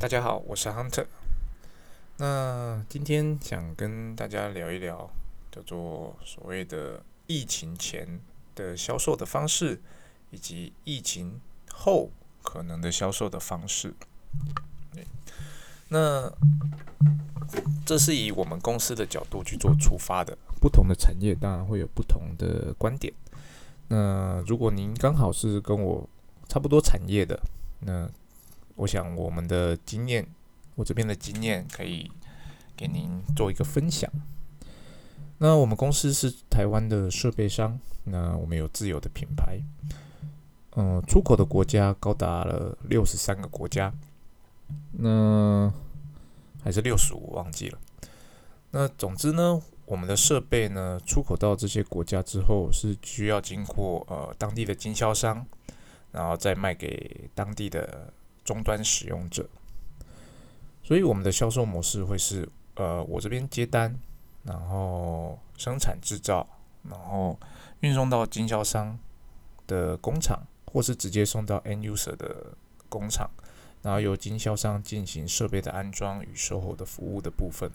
大家好，我是 Hunter。那今天想跟大家聊一聊，叫做所谓的疫情前的销售的方式，以及疫情后可能的销售的方式。那这是以我们公司的角度去做出发的，不同的产业当然会有不同的观点。那如果您刚好是跟我差不多产业的，那我想我们的经验，我这边的经验可以给您做一个分享。那我们公司是台湾的设备商，那我们有自有的品牌，嗯，出口的国家高达了六十三个国家，那还是六十五忘记了。那总之呢，我们的设备呢出口到这些国家之后，是需要经过呃当地的经销商。然后再卖给当地的终端使用者，所以我们的销售模式会是：呃，我这边接单，然后生产制造，然后运送到经销商的工厂，或是直接送到 end user 的工厂，然后由经销商进行设备的安装与售后的服务的部分。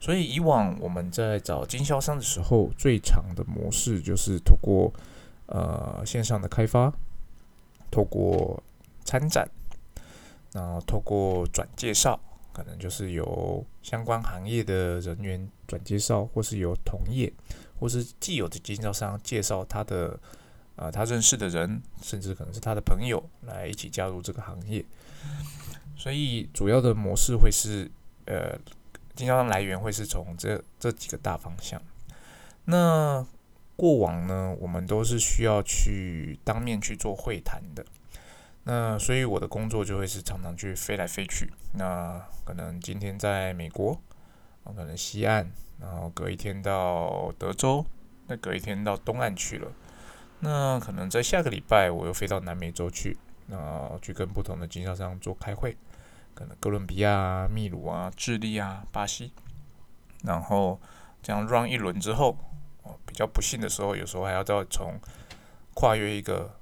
所以以往我们在找经销商的时候，最长的模式就是通过呃线上的开发。透过参展，然后透过转介绍，可能就是由相关行业的人员转介绍，或是由同业，或是既有的经销商介绍他的，呃，他认识的人，甚至可能是他的朋友来一起加入这个行业。所以主要的模式会是，呃，经销商来源会是从这这几个大方向。那过往呢，我们都是需要去当面去做会谈的，那所以我的工作就会是常常去飞来飞去。那可能今天在美国，可能西岸，然后隔一天到德州，那隔一天到东岸去了。那可能在下个礼拜我又飞到南美洲去，那去跟不同的经销商做开会，可能哥伦比亚、秘鲁啊、智利啊、巴西，然后这样 run 一轮之后。比较不幸的时候，有时候还要再从跨越一个，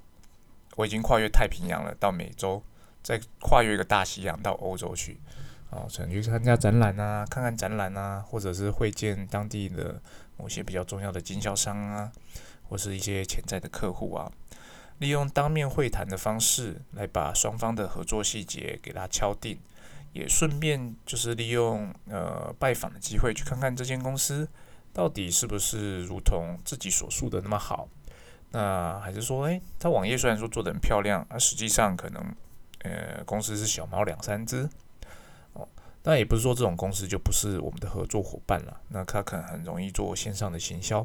我已经跨越太平洋了，到美洲，再跨越一个大西洋到欧洲去，哦，可能去参加展览啊，看看展览啊，或者是会见当地的某些比较重要的经销商啊，或是一些潜在的客户啊，利用当面会谈的方式来把双方的合作细节给他敲定，也顺便就是利用呃拜访的机会去看看这间公司。到底是不是如同自己所述的那么好？那还是说，诶，他网页虽然说做的很漂亮，啊实际上可能，呃，公司是小猫两三只，哦，但也不是说这种公司就不是我们的合作伙伴了。那他可能很容易做线上的行销，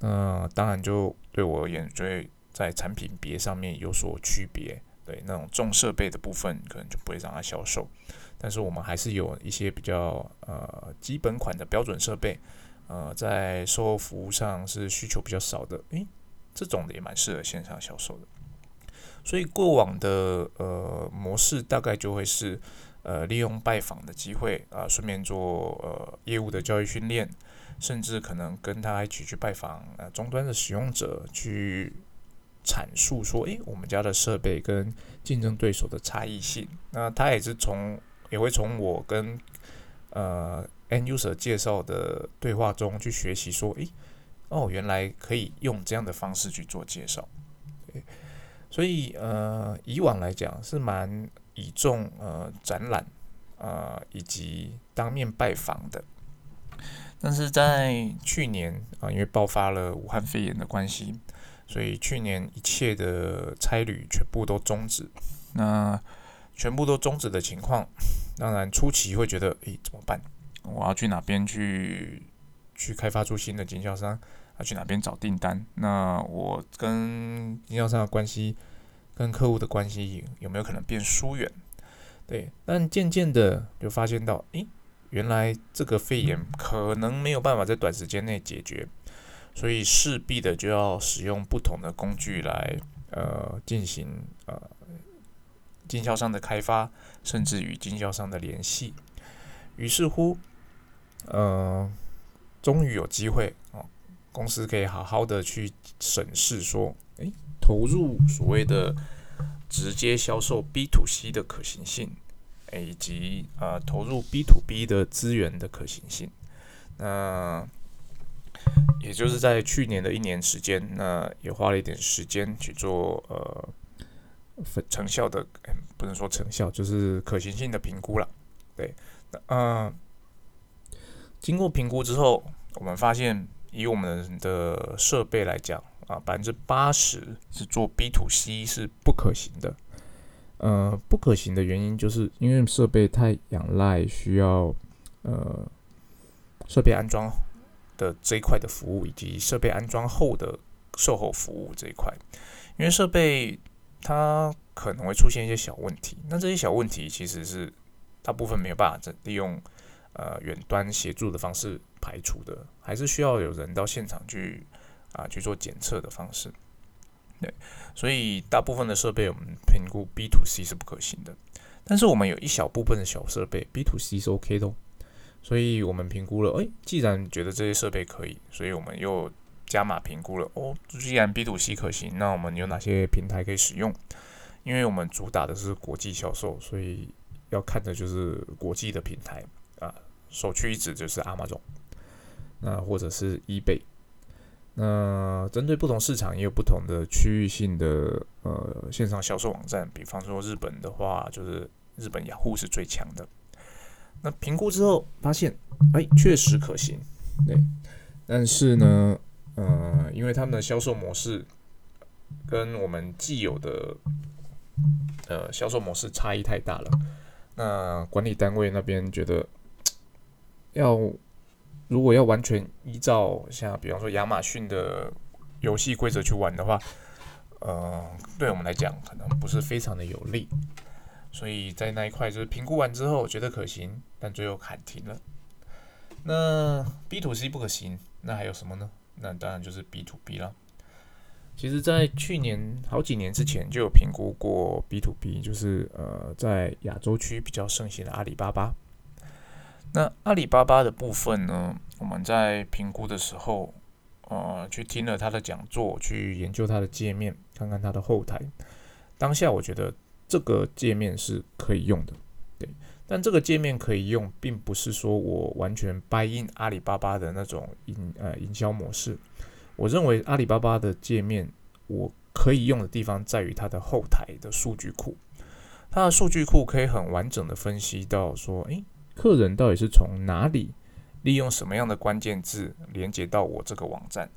那当然就对我而言，就会在产品别上面有所区别。对，那种重设备的部分，可能就不会让他销售。但是我们还是有一些比较呃基本款的标准设备。呃，在售后服务上是需求比较少的，诶，这种的也蛮适合线上销售的。所以过往的呃模式大概就会是，呃，利用拜访的机会啊，顺便做呃业务的教育训练，甚至可能跟他一起去拜访呃终端的使用者，去阐述说，诶，我们家的设备跟竞争对手的差异性。那他也是从也会从我跟呃。end user 介绍的对话中去学习，说，诶，哦，原来可以用这样的方式去做介绍，所以呃，以往来讲是蛮倚重呃展览啊以及当面拜访的，但是在去年啊，因为爆发了武汉肺炎的关系，所以去年一切的差旅全部都终止，那全部都终止的情况，当然初期会觉得，诶，怎么办？我要去哪边去去开发出新的经销商？要去哪边找订单？那我跟经销商的关系，跟客户的关系有没有可能变疏远？对，但渐渐的就发现到，诶，原来这个肺炎可能没有办法在短时间内解决，所以势必的就要使用不同的工具来呃进行呃经销商的开发，甚至与经销商的联系。于是乎。呃，终于有机会哦，公司可以好好的去审视说，诶，投入所谓的直接销售 B to C 的可行性。以及呃投入 B to B 的资源的可行性。那也就是在去年的一年时间，那也花了一点时间去做呃成效的，不能说成效，就是可行性的评估了。对，那嗯，经过评估之后，我们发现以我们的设备来讲啊，百分之八十是做 B to C 是不可行的。呃，不可行的原因就是因为设备太仰赖需要呃设备安装的这一块的服务，以及设备安装后的售后服务这一块。因为设备它可能会出现一些小问题，那这些小问题其实是大部分没有办法利用呃远端协助的方式排除的，还是需要有人到现场去啊去做检测的方式。对，所以大部分的设备我们评估 B to C 是不可行的，但是我们有一小部分的小设备 B to C 是 OK 的，哦所以我们评估了，哎，既然觉得这些设备可以，所以我们又加码评估了。哦，既然 B to C 可行，那我们有哪些平台可以使用？因为我们主打的是国际销售，所以要看的就是国际的平台，首屈一指就是阿玛总，那或者是 eBay。那针对不同市场，也有不同的区域性的呃线上销售网站。比方说日本的话，就是日本雅虎是最强的。那评估之后发现，哎，确实可行，对。但是呢，呃，因为他们的销售模式跟我们既有的呃销售模式差异太大了，那管理单位那边觉得要。如果要完全依照像比方说亚马逊的游戏规则去玩的话，呃，对我们来讲可能不是非常的有利，所以在那一块就是评估完之后觉得可行，但最后喊停了。那 B to C 不可行，那还有什么呢？那当然就是 B to B 了。其实，在去年好几年之前就有评估过 B to B，就是呃，在亚洲区比较盛行的阿里巴巴。那阿里巴巴的部分呢？我们在评估的时候，呃，去听了他的讲座，去研究他的界面，看看他的后台。当下我觉得这个界面是可以用的，对。但这个界面可以用，并不是说我完全 buy in 阿里巴巴的那种营呃营销模式。我认为阿里巴巴的界面，我可以用的地方在于它的后台的数据库。它的数据库可以很完整的分析到说，诶。客人到底是从哪里利用什么样的关键字连接到我这个网站？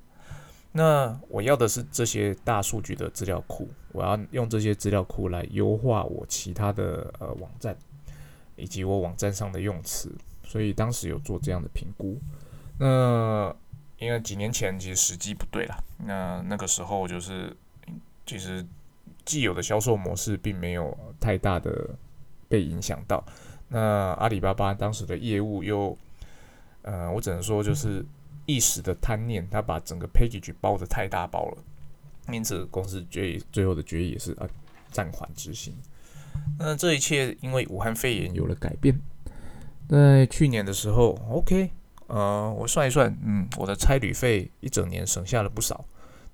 那我要的是这些大数据的资料库，我要用这些资料库来优化我其他的呃网站以及我网站上的用词。所以当时有做这样的评估。那因为几年前其实时机不对了，那那个时候就是其实既有的销售模式并没有太大的被影响到。那阿里巴巴当时的业务又，呃，我只能说就是一时的贪念，他把整个 package 包的太大包了，因此公司决议最后的决议也是啊暂缓执行。那这一切因为武汉肺炎有了改变。在去年的时候，OK，呃，我算一算，嗯，我的差旅费一整年省下了不少。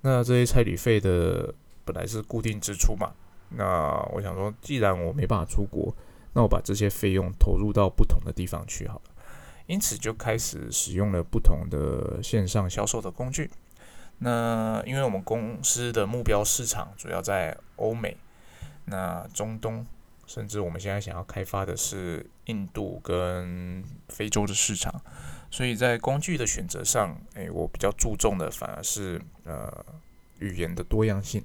那这些差旅费的本来是固定支出嘛，那我想说，既然我没办法出国。那我把这些费用投入到不同的地方去好了，因此就开始使用了不同的线上销售的工具。那因为我们公司的目标市场主要在欧美、那中东，甚至我们现在想要开发的是印度跟非洲的市场，所以在工具的选择上，诶，我比较注重的反而是呃语言的多样性。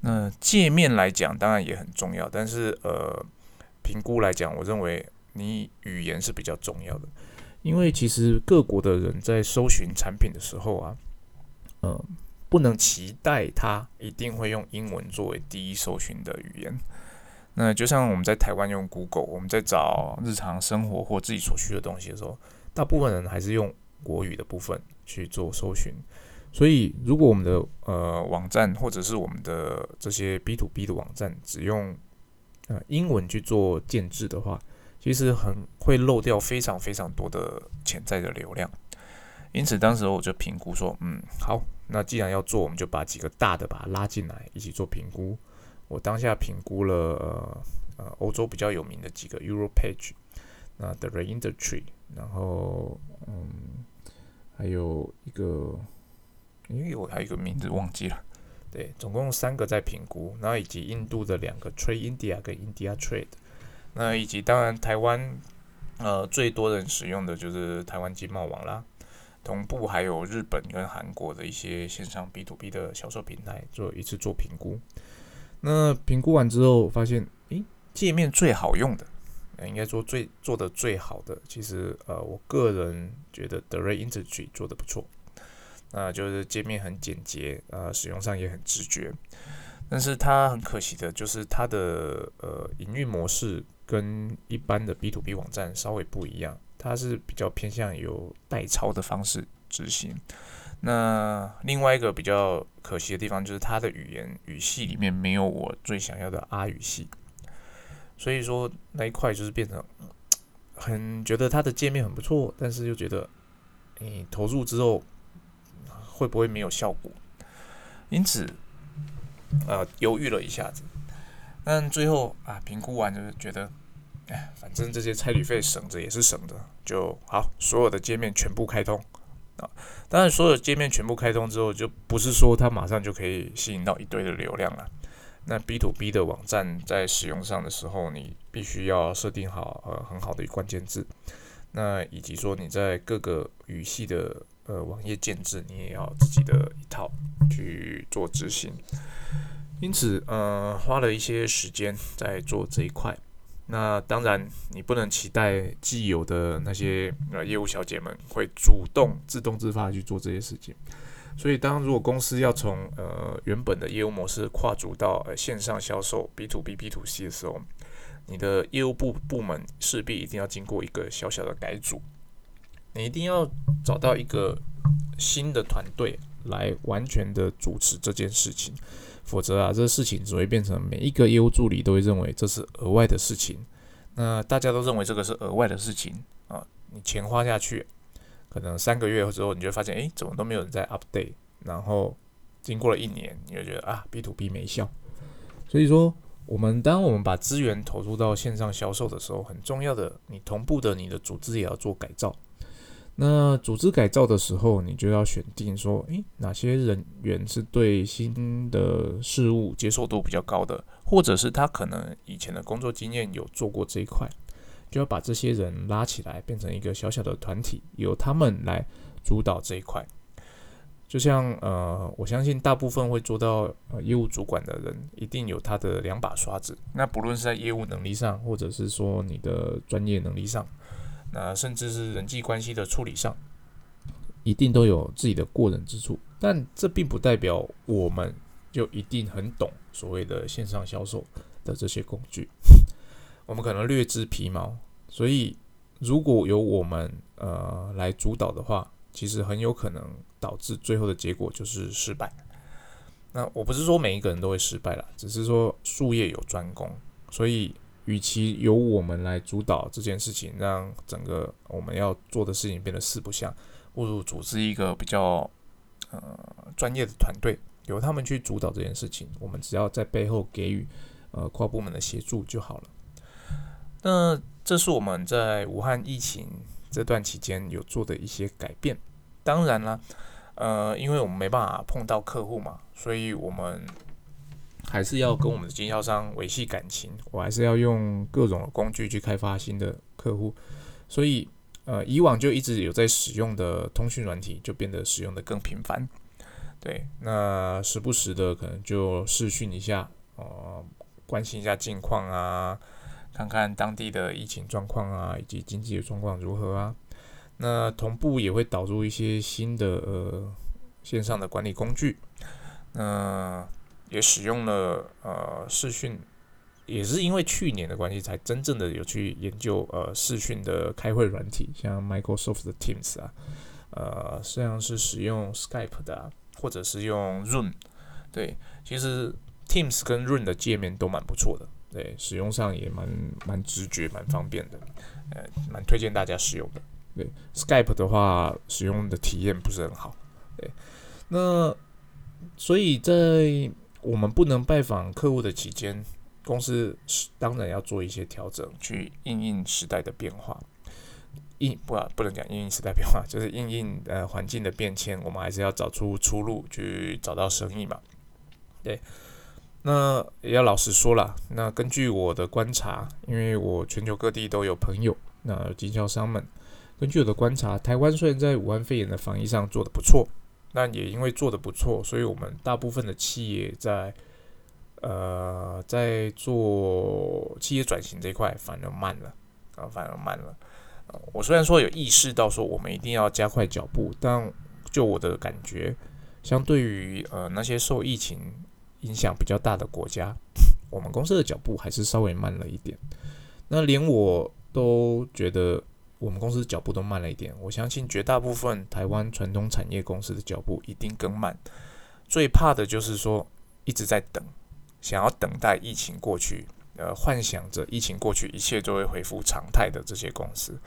那界面来讲，当然也很重要，但是呃。评估来讲，我认为你语言是比较重要的，因为其实各国的人在搜寻产品的时候啊，嗯，不能期待他一定会用英文作为第一搜寻的语言。那就像我们在台湾用 Google，我们在找日常生活或自己所需的东西的时候，大部分人还是用国语的部分去做搜寻。所以，如果我们的呃网站或者是我们的这些 B to B 的网站只用呃，英文去做建制的话，其实很会漏掉非常非常多的潜在的流量。因此，当时我就评估说，嗯，好，那既然要做，我们就把几个大的把它拉进来，一起做评估。我当下评估了呃欧洲比较有名的几个 EuroPage，那 The Industry，然后嗯还有一个，因为我还有一个名字忘记了，对，总共三个在评估，然后以及印度的两个 Trade India 跟 India Trade，那以及当然台湾呃最多人使用的就是台湾经贸网啦。同步还有日本跟韩国的一些线上 B to B 的销售平台做一次做评估。那评估完之后发现，诶，界面最好用的，应该说最做的最好的，其实呃，我个人觉得 The Ray Industry 做的不错。那就是界面很简洁，呃，使用上也很直觉。但是它很可惜的就是它的呃营运模式跟一般的 B to B 网站稍微不一样。它是比较偏向有代抄的方式执行。那另外一个比较可惜的地方就是它的语言语系里面没有我最想要的阿语系，所以说那一块就是变成很觉得它的界面很不错，但是又觉得你投入之后会不会没有效果？因此呃犹豫了一下子，但最后啊评估完就是觉得。哎，反正这些差旅费省着也是省着，就好。所有的界面全部开通啊！当然，所有界面全部开通之后，就不是说它马上就可以吸引到一堆的流量了。那 B to B 的网站在使用上的时候，你必须要设定好呃很好的关键字，那以及说你在各个语系的呃网页建制，你也要自己的一套去做执行。因此，呃，花了一些时间在做这一块。那当然，你不能期待既有的那些呃业务小姐们会主动自动自发去做这些事情。所以，当如果公司要从呃原本的业务模式跨足到呃线上销售 B to B、B to C 的时候，你的业务部部门势必一定要经过一个小小的改组。你一定要找到一个新的团队来完全的主持这件事情。否则啊，这个事情只会变成每一个业务助理都会认为这是额外的事情。那大家都认为这个是额外的事情啊，你钱花下去，可能三个月之后，你就发现，哎，怎么都没有人在 update。然后经过了一年，你就觉得啊，B to B 没效。所以说，我们当我们把资源投入到线上销售的时候，很重要的，你同步的你的组织也要做改造。那组织改造的时候，你就要选定说，诶，哪些人员是对新的事物接受度比较高的，或者是他可能以前的工作经验有做过这一块，就要把这些人拉起来，变成一个小小的团体，由他们来主导这一块。就像呃，我相信大部分会做到呃业务主管的人，一定有他的两把刷子。那不论是在业务能力上，或者是说你的专业能力上。那甚至是人际关系的处理上，一定都有自己的过人之处，但这并不代表我们就一定很懂所谓的线上销售的这些工具。我们可能略知皮毛，所以如果由我们呃来主导的话，其实很有可能导致最后的结果就是失败。那我不是说每一个人都会失败了，只是说术业有专攻，所以。与其由我们来主导这件事情，让整个我们要做的事情变得四不像，不如组织一个比较呃专业的团队，由他们去主导这件事情，我们只要在背后给予呃跨部门的协助就好了。那这是我们在武汉疫情这段期间有做的一些改变。当然了，呃，因为我们没办法碰到客户嘛，所以我们。还是要跟我们的经销商维系感情，我还是要用各种工具去开发新的客户，所以呃，以往就一直有在使用的通讯软体就变得使用的更频繁。对，那时不时的可能就视讯一下，呃，关心一下近况啊，看看当地的疫情状况啊，以及经济的状况如何啊。那同步也会导入一些新的呃线上的管理工具，那。也使用了呃视讯，也是因为去年的关系，才真正的有去研究呃视讯的开会软体，像 Microsoft 的 Teams 啊，呃，实际上是使用 Skype 的，或者是用 Zoom。对，其实 Teams 跟 Zoom 的界面都蛮不错的，对，使用上也蛮蛮直觉，蛮方便的，呃，蛮推荐大家使用的。对，Skype 的话，使用的体验不是很好。对，那所以在我们不能拜访客户的期间，公司当然要做一些调整，去应应时代的变化。应不不能讲应应时代变化，就是应应呃环境的变迁，我们还是要找出出路，去找到生意嘛。对，那也要老实说了，那根据我的观察，因为我全球各地都有朋友，那经销商们，根据我的观察，台湾虽然在武汉肺炎的防疫上做得不错，那也因为做的不错，所以我们大部分的企业在呃在做企业转型这一块反而慢了啊，反而慢了。我虽然说有意识到说我们一定要加快脚步，但就我的感觉，相对于呃那些受疫情影响比较大的国家，我们公司的脚步还是稍微慢了一点。那连我都觉得我们公司脚步都慢了一点，我相信绝大部分台湾传统产业公司的脚步一定更慢。最怕的就是说一直在等，想要等待疫情过去。呃，幻想着疫情过去，一切就会恢复常态的这些公司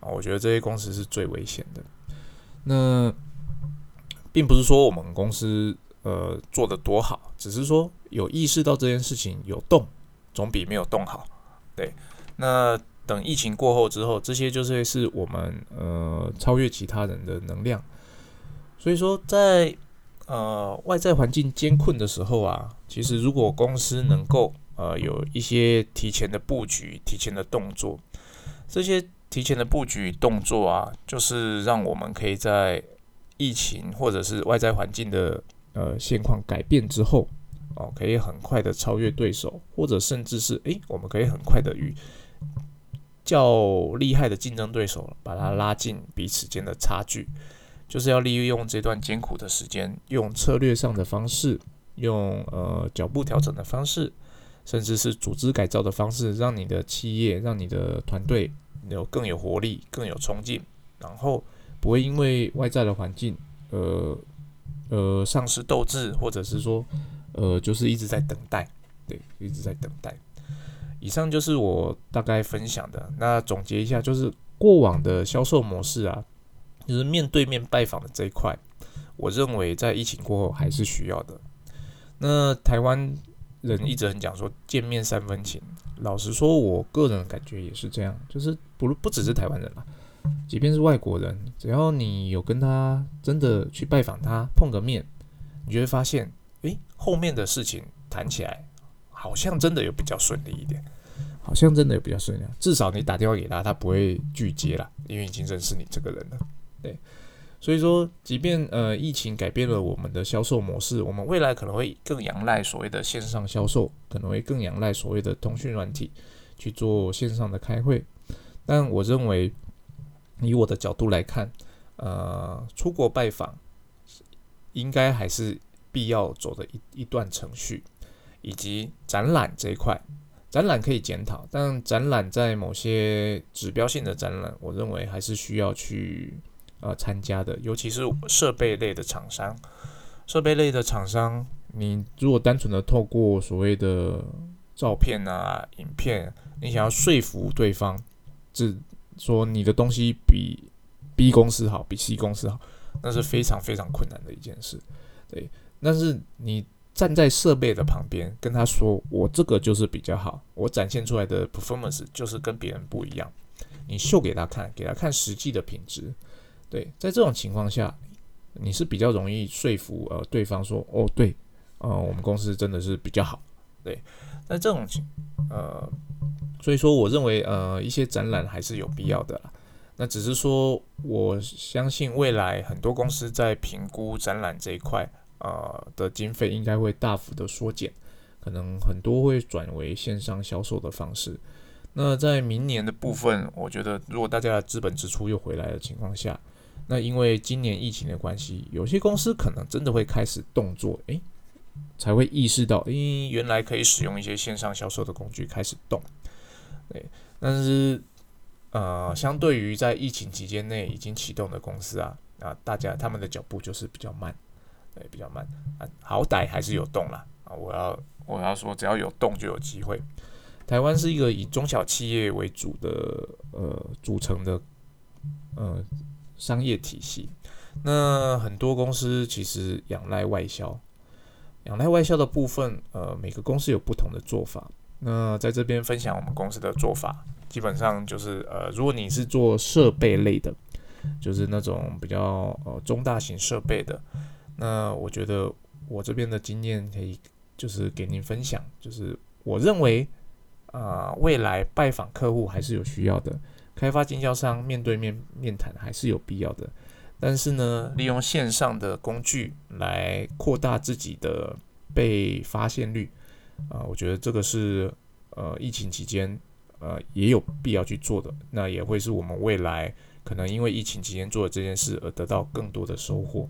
啊，我觉得这些公司是最危险的。那并不是说我们公司呃做的多好，只是说有意识到这件事情有动，总比没有动好。对，那等疫情过后之后，这些就是是我们呃超越其他人的能量。所以说，在呃外在环境艰困的时候啊，其实如果公司能够呃，有一些提前的布局、提前的动作，这些提前的布局动作啊，就是让我们可以在疫情或者是外在环境的呃现况改变之后，哦，可以很快的超越对手，或者甚至是诶，我们可以很快的与较厉害的竞争对手把它拉近彼此间的差距，就是要利用这段艰苦的时间，用策略上的方式，用呃脚步调整的方式。甚至是组织改造的方式，让你的企业、让你的团队有更有活力、更有冲劲，然后不会因为外在的环境，呃呃丧失斗志，或者是说，呃就是一直在等待，对，一直在等待。以上就是我大概分享的。那总结一下，就是过往的销售模式啊，就是面对面拜访的这一块，我认为在疫情过后还是需要的。那台湾。人一直很讲说见面三分情，老实说，我个人感觉也是这样，就是不不只是台湾人啦，即便是外国人，只要你有跟他真的去拜访他碰个面，你就会发现，诶，后面的事情谈起来好像真的有比较顺利一点，好像真的有比较顺利，至少你打电话给他，他不会拒接了，因为已经认识你这个人了，对。所以说，即便呃疫情改变了我们的销售模式，我们未来可能会更仰赖所谓的线上销售，可能会更仰赖所谓的通讯软体去做线上的开会。但我认为，以我的角度来看，呃，出国拜访应该还是必要走的一一段程序，以及展览这一块，展览可以检讨，但展览在某些指标性的展览，我认为还是需要去。呃，参加的，尤其是设备类的厂商，设备类的厂商，你如果单纯的透过所谓的照片啊、影片，你想要说服对方，只说你的东西比 B 公司好，比 C 公司好，那是非常非常困难的一件事。对，但是你站在设备的旁边，跟他说，我这个就是比较好，我展现出来的 performance 就是跟别人不一样，你秀给他看，给他看实际的品质。对，在这种情况下，你是比较容易说服呃对方说，哦对，呃我们公司真的是比较好，对。那这种情呃，所以说我认为呃一些展览还是有必要的啦。那只是说我相信未来很多公司在评估展览这一块呃的经费应该会大幅的缩减，可能很多会转为线上销售的方式。那在明年的部分，我觉得如果大家的资本支出又回来的情况下，那因为今年疫情的关系，有些公司可能真的会开始动作，诶，才会意识到，诶，原来可以使用一些线上销售的工具开始动，对。但是，呃，相对于在疫情期间内已经启动的公司啊，啊，大家他们的脚步就是比较慢，对，比较慢啊，好歹还是有动啦啊。我要我要说，只要有动就有机会。台湾是一个以中小企业为主的呃组成的呃。商业体系，那很多公司其实仰赖外销，仰赖外销的部分，呃，每个公司有不同的做法。那在这边分享我们公司的做法，基本上就是呃，如果你是做设备类的，就是那种比较呃中大型设备的，那我觉得我这边的经验可以就是给您分享，就是我认为啊，未来拜访客户还是有需要的，开发经销商面对面面谈还是有必要的，但是呢，利用线上的工具来扩大自己的被发现率。啊，我觉得这个是呃疫情期间呃也有必要去做的，那也会是我们未来可能因为疫情期间做的这件事而得到更多的收获。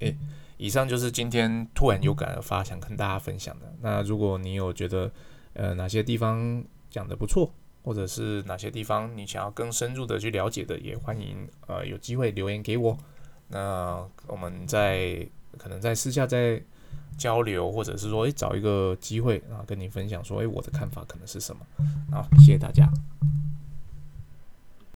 诶，以上就是今天突然有感而发想跟大家分享的。那如果你有觉得呃哪些地方讲的不错，或者是哪些地方你想要更深入的去了解的，也欢迎呃有机会留言给我。那我们在可能在私下再。交流，或者是说，诶，找一个机会啊，跟你分享说，诶，我的看法可能是什么？好，谢谢大家。